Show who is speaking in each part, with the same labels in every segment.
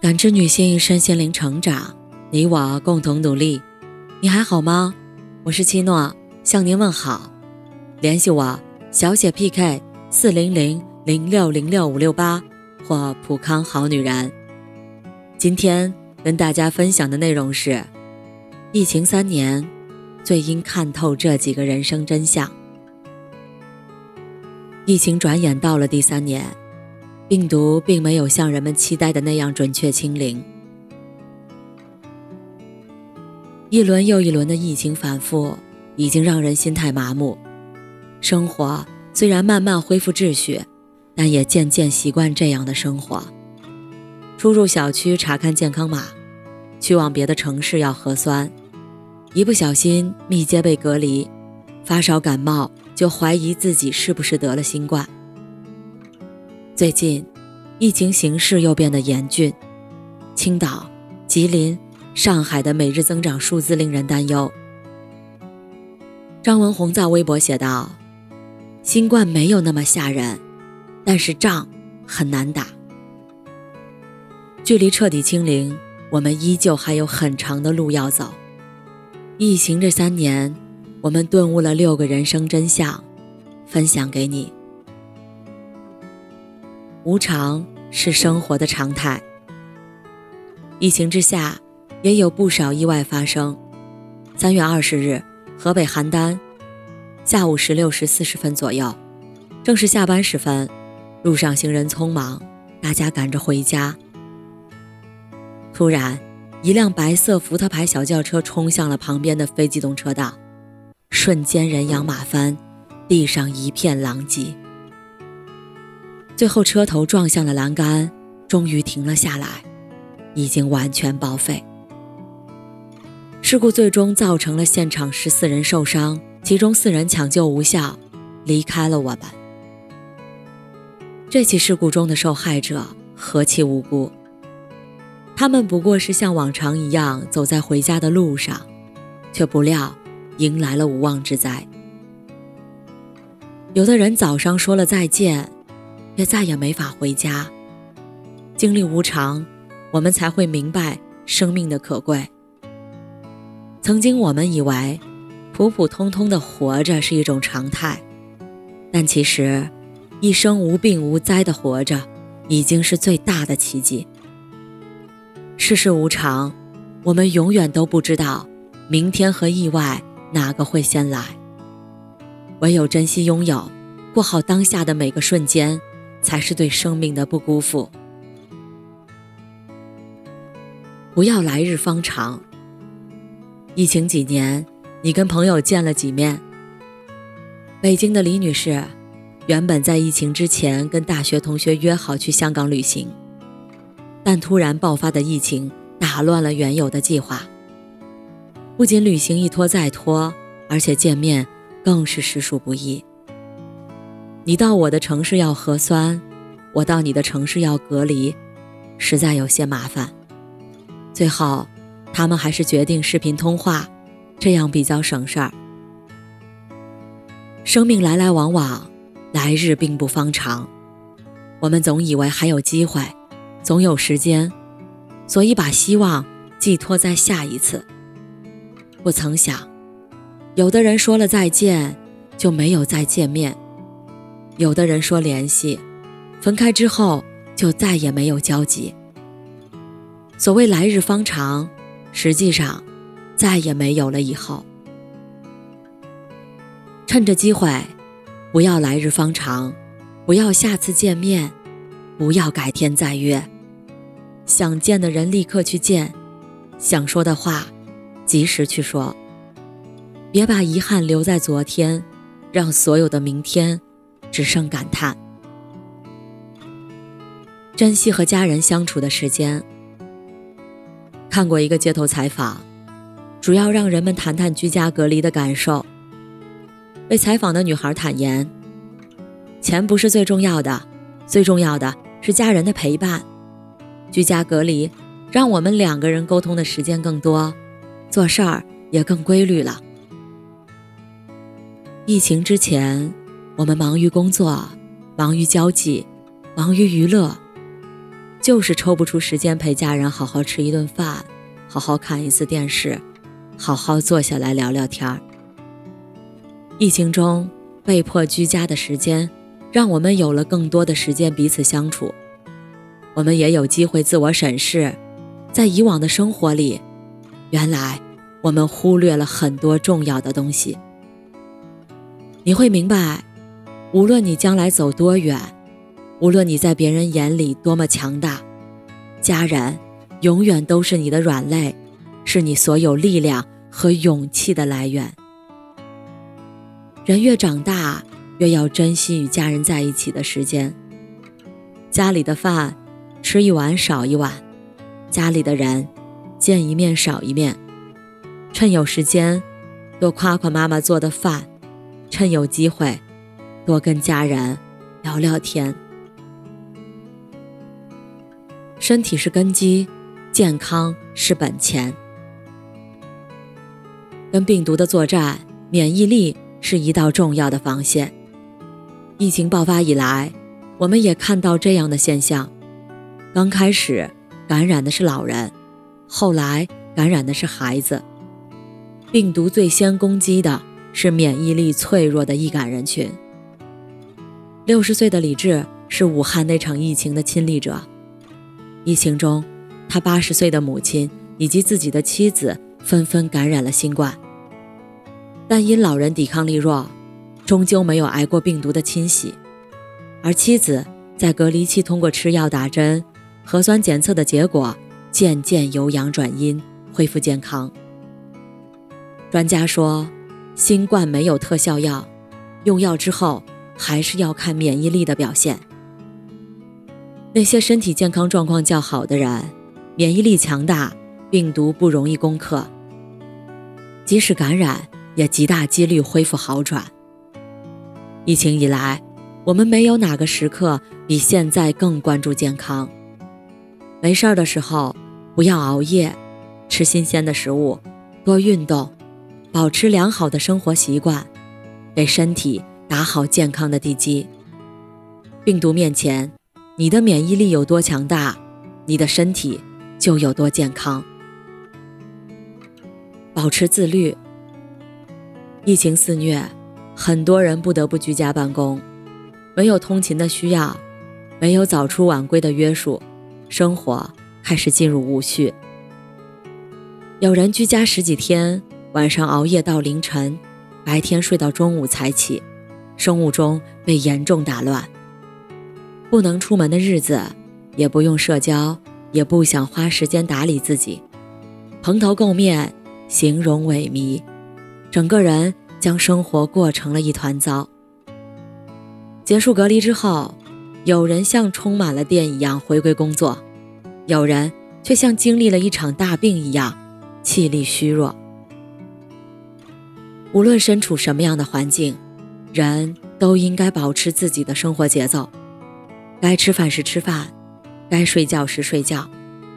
Speaker 1: 感知女性身心灵成长，你我共同努力。你还好吗？我是七诺，向您问好。联系我小写 PK 四零零零六零六五六八或普康好女人。今天跟大家分享的内容是：疫情三年，最应看透这几个人生真相。疫情转眼到了第三年。病毒并没有像人们期待的那样准确清零，一轮又一轮的疫情反复，已经让人心态麻木。生活虽然慢慢恢复秩序，但也渐渐习惯这样的生活。出入小区查看健康码，去往别的城市要核酸，一不小心密接被隔离，发烧感冒就怀疑自己是不是得了新冠。最近，疫情形势又变得严峻，青岛、吉林、上海的每日增长数字令人担忧。张文宏在微博写道：“新冠没有那么吓人，但是仗很难打。距离彻底清零，我们依旧还有很长的路要走。疫情这三年，我们顿悟了六个人生真相，分享给你。”无常是生活的常态。疫情之下，也有不少意外发生。三月二十日，河北邯郸，下午十六时四十分左右，正是下班时分，路上行人匆忙，大家赶着回家。突然，一辆白色福特牌小轿车冲向了旁边的非机动车道，瞬间人仰马翻，地上一片狼藉。最后，车头撞向了栏杆，终于停了下来，已经完全报废。事故最终造成了现场十四人受伤，其中四人抢救无效，离开了我们。这起事故中的受害者何其无辜，他们不过是像往常一样走在回家的路上，却不料迎来了无妄之灾。有的人早上说了再见。也再也没法回家。经历无常，我们才会明白生命的可贵。曾经我们以为，普普通通的活着是一种常态，但其实，一生无病无灾的活着，已经是最大的奇迹。世事无常，我们永远都不知道明天和意外哪个会先来。唯有珍惜拥有，过好当下的每个瞬间。才是对生命的不辜负。不要来日方长。疫情几年，你跟朋友见了几面？北京的李女士，原本在疫情之前跟大学同学约好去香港旅行，但突然爆发的疫情打乱了原有的计划。不仅旅行一拖再拖，而且见面更是实属不易。你到我的城市要核酸，我到你的城市要隔离，实在有些麻烦。最后，他们还是决定视频通话，这样比较省事儿。生命来来往往，来日并不方长。我们总以为还有机会，总有时间，所以把希望寄托在下一次。不曾想，有的人说了再见，就没有再见面。有的人说联系，分开之后就再也没有交集。所谓来日方长，实际上再也没有了以后。趁着机会，不要来日方长，不要下次见面，不要改天再约。想见的人立刻去见，想说的话及时去说。别把遗憾留在昨天，让所有的明天。只剩感叹，珍惜和家人相处的时间。看过一个街头采访，主要让人们谈谈居家隔离的感受。被采访的女孩坦言：“钱不是最重要的，最重要的是家人的陪伴。居家隔离让我们两个人沟通的时间更多，做事儿也更规律了。疫情之前。”我们忙于工作，忙于交际，忙于娱乐。就是抽不出时间陪家人好好吃一顿饭，好好看一次电视，好好坐下来聊聊天儿。疫情中被迫居家的时间，让我们有了更多的时间彼此相处，我们也有机会自我审视，在以往的生活里，原来我们忽略了很多重要的东西。你会明白，无论你将来走多远，无论你在别人眼里多么强大，家人永远都是你的软肋，是你所有力量和勇气的来源。人越长大，越要珍惜与家人在一起的时间。家里的饭吃一碗少一碗，家里的人见一面少一面。趁有时间，多夸夸妈妈做的饭。趁有机会，多跟家人聊聊天。身体是根基，健康是本钱。跟病毒的作战，免疫力是一道重要的防线。疫情爆发以来，我们也看到这样的现象：刚开始感染的是老人，后来感染的是孩子。病毒最先攻击的。是免疫力脆弱的易感人群。六十岁的李志是武汉那场疫情的亲历者。疫情中，他八十岁的母亲以及自己的妻子纷纷感染了新冠，但因老人抵抗力弱，终究没有挨过病毒的侵袭。而妻子在隔离期通过吃药、打针、核酸检测的结果，渐渐由阳转阴，恢复健康。专家说。新冠没有特效药，用药之后还是要看免疫力的表现。那些身体健康状况较好的人，免疫力强大，病毒不容易攻克。即使感染，也极大几率恢复好转。疫情以来，我们没有哪个时刻比现在更关注健康。没事儿的时候，不要熬夜，吃新鲜的食物，多运动。保持良好的生活习惯，给身体打好健康的地基。病毒面前，你的免疫力有多强大，你的身体就有多健康。保持自律。疫情肆虐，很多人不得不居家办公，没有通勤的需要，没有早出晚归的约束，生活开始进入无序。有人居家十几天。晚上熬夜到凌晨，白天睡到中午才起，生物钟被严重打乱。不能出门的日子，也不用社交，也不想花时间打理自己，蓬头垢面，形容萎靡，整个人将生活过成了一团糟。结束隔离之后，有人像充满了电一样回归工作，有人却像经历了一场大病一样，气力虚弱。无论身处什么样的环境，人都应该保持自己的生活节奏。该吃饭时吃饭，该睡觉时睡觉，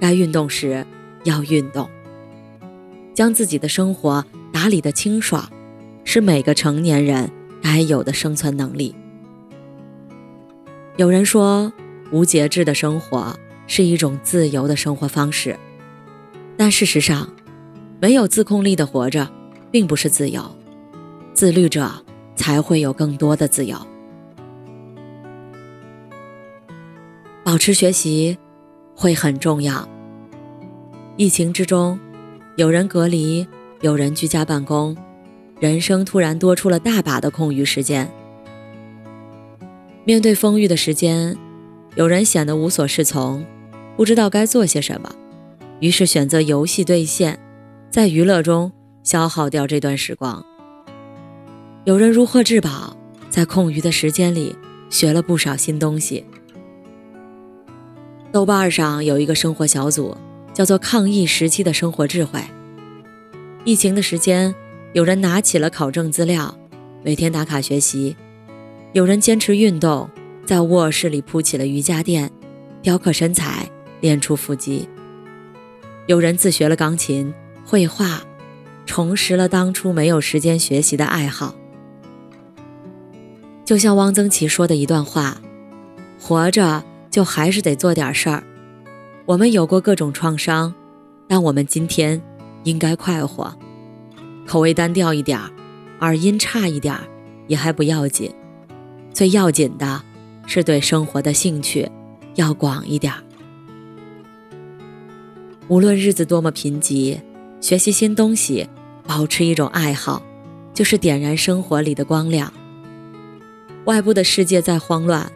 Speaker 1: 该运动时要运动。将自己的生活打理的清爽，是每个成年人该有的生存能力。有人说，无节制的生活是一种自由的生活方式，但事实上，没有自控力的活着，并不是自由。自律者才会有更多的自由。保持学习会很重要。疫情之中，有人隔离，有人居家办公，人生突然多出了大把的空余时间。面对丰裕的时间，有人显得无所适从，不知道该做些什么，于是选择游戏兑现，在娱乐中消耗掉这段时光。有人如获至宝，在空余的时间里学了不少新东西。豆瓣上有一个生活小组，叫做“抗疫时期的生活智慧”。疫情的时间，有人拿起了考证资料，每天打卡学习；有人坚持运动，在卧室里铺起了瑜伽垫，雕刻身材，练出腹肌；有人自学了钢琴、绘画，重拾了当初没有时间学习的爱好。就像汪曾祺说的一段话：“活着就还是得做点事儿，我们有过各种创伤，但我们今天应该快活。口味单调一点儿，耳音差一点儿，也还不要紧。最要紧的是对生活的兴趣要广一点儿。无论日子多么贫瘠，学习新东西，保持一种爱好，就是点燃生活里的光亮。外部的世界再慌乱，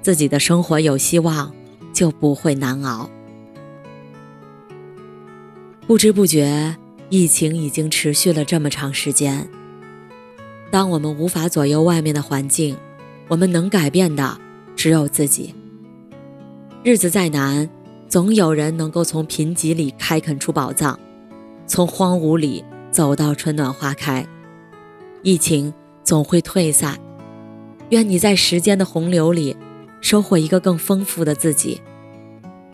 Speaker 1: 自己的生活有希望，就不会难熬。不知不觉，疫情已经持续了这么长时间。当我们无法左右外面的环境，我们能改变的只有自己。日子再难，总有人能够从贫瘠里开垦出宝藏，从荒芜里走到春暖花开。疫情总会退散，愿你在时间的洪流里，收获一个更丰富的自己，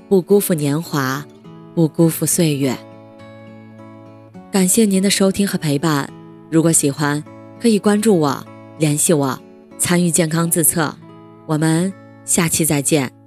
Speaker 1: 不辜负年华，不辜负岁月。感谢您的收听和陪伴。如果喜欢，可以关注我、联系我、参与健康自测。我们下期再见。